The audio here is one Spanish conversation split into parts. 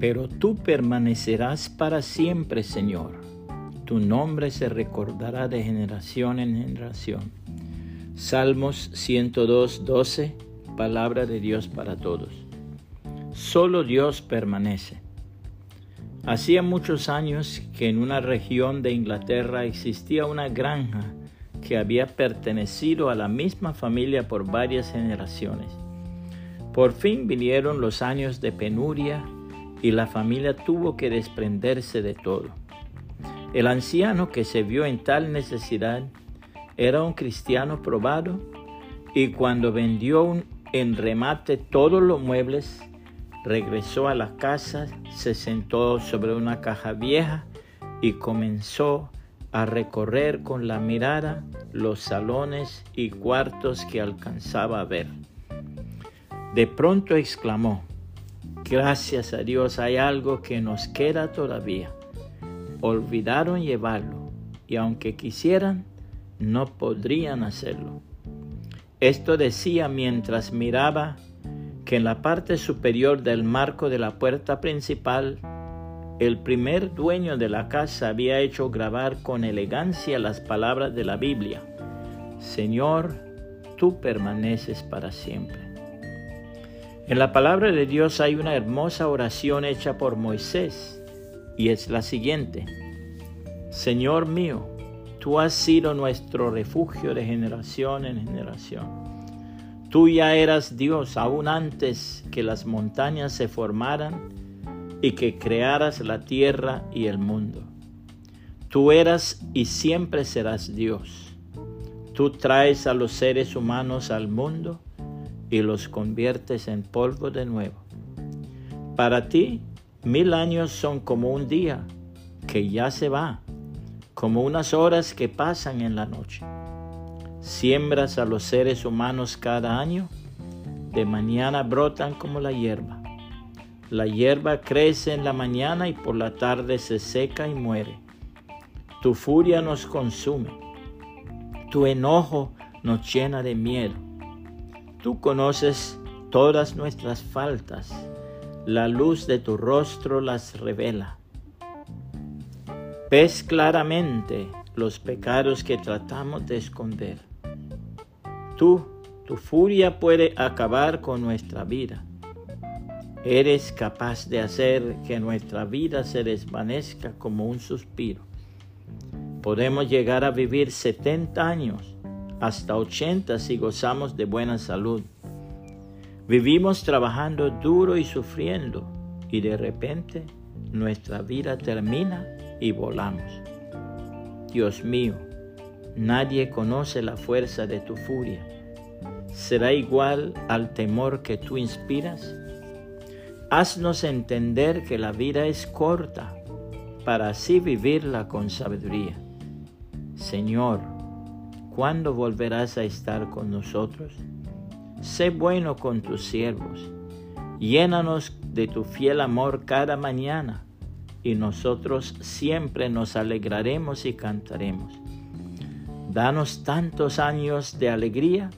Pero tú permanecerás para siempre, Señor. Tu nombre se recordará de generación en generación. Salmos 102, 12, palabra de Dios para todos. Solo Dios permanece. Hacía muchos años que en una región de Inglaterra existía una granja que había pertenecido a la misma familia por varias generaciones. Por fin vinieron los años de penuria y la familia tuvo que desprenderse de todo. El anciano que se vio en tal necesidad era un cristiano probado y cuando vendió en remate todos los muebles, regresó a la casa, se sentó sobre una caja vieja y comenzó a recorrer con la mirada los salones y cuartos que alcanzaba a ver. De pronto exclamó, gracias a Dios hay algo que nos queda todavía. Olvidaron llevarlo y aunque quisieran, no podrían hacerlo. Esto decía mientras miraba que en la parte superior del marco de la puerta principal el primer dueño de la casa había hecho grabar con elegancia las palabras de la Biblia. Señor, tú permaneces para siempre. En la palabra de Dios hay una hermosa oración hecha por Moisés y es la siguiente. Señor mío, tú has sido nuestro refugio de generación en generación. Tú ya eras Dios aún antes que las montañas se formaran y que crearas la tierra y el mundo. Tú eras y siempre serás Dios. Tú traes a los seres humanos al mundo y los conviertes en polvo de nuevo. Para ti, mil años son como un día que ya se va, como unas horas que pasan en la noche. Siembras a los seres humanos cada año, de mañana brotan como la hierba la hierba crece en la mañana y por la tarde se seca y muere. Tu furia nos consume. Tu enojo nos llena de miedo. Tú conoces todas nuestras faltas. La luz de tu rostro las revela. Ves claramente los pecados que tratamos de esconder. Tú, tu furia puede acabar con nuestra vida Eres capaz de hacer que nuestra vida se desvanezca como un suspiro. Podemos llegar a vivir 70 años, hasta 80 si gozamos de buena salud. Vivimos trabajando duro y sufriendo y de repente nuestra vida termina y volamos. Dios mío, nadie conoce la fuerza de tu furia. ¿Será igual al temor que tú inspiras? Haznos entender que la vida es corta para así vivirla con sabiduría. Señor, ¿cuándo volverás a estar con nosotros? Sé bueno con tus siervos. Llénanos de tu fiel amor cada mañana y nosotros siempre nos alegraremos y cantaremos. Danos tantos años de alegría,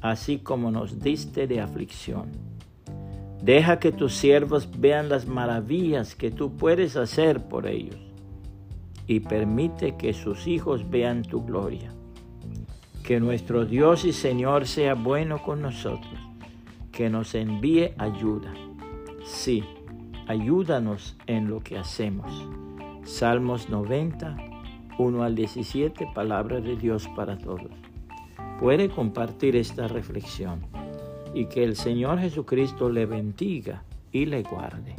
así como nos diste de aflicción Deja que tus siervos vean las maravillas que tú puedes hacer por ellos y permite que sus hijos vean tu gloria. Que nuestro Dios y Señor sea bueno con nosotros, que nos envíe ayuda. Sí, ayúdanos en lo que hacemos. Salmos 90, 1 al 17, palabra de Dios para todos. Puede compartir esta reflexión y que el Señor Jesucristo le bendiga y le guarde.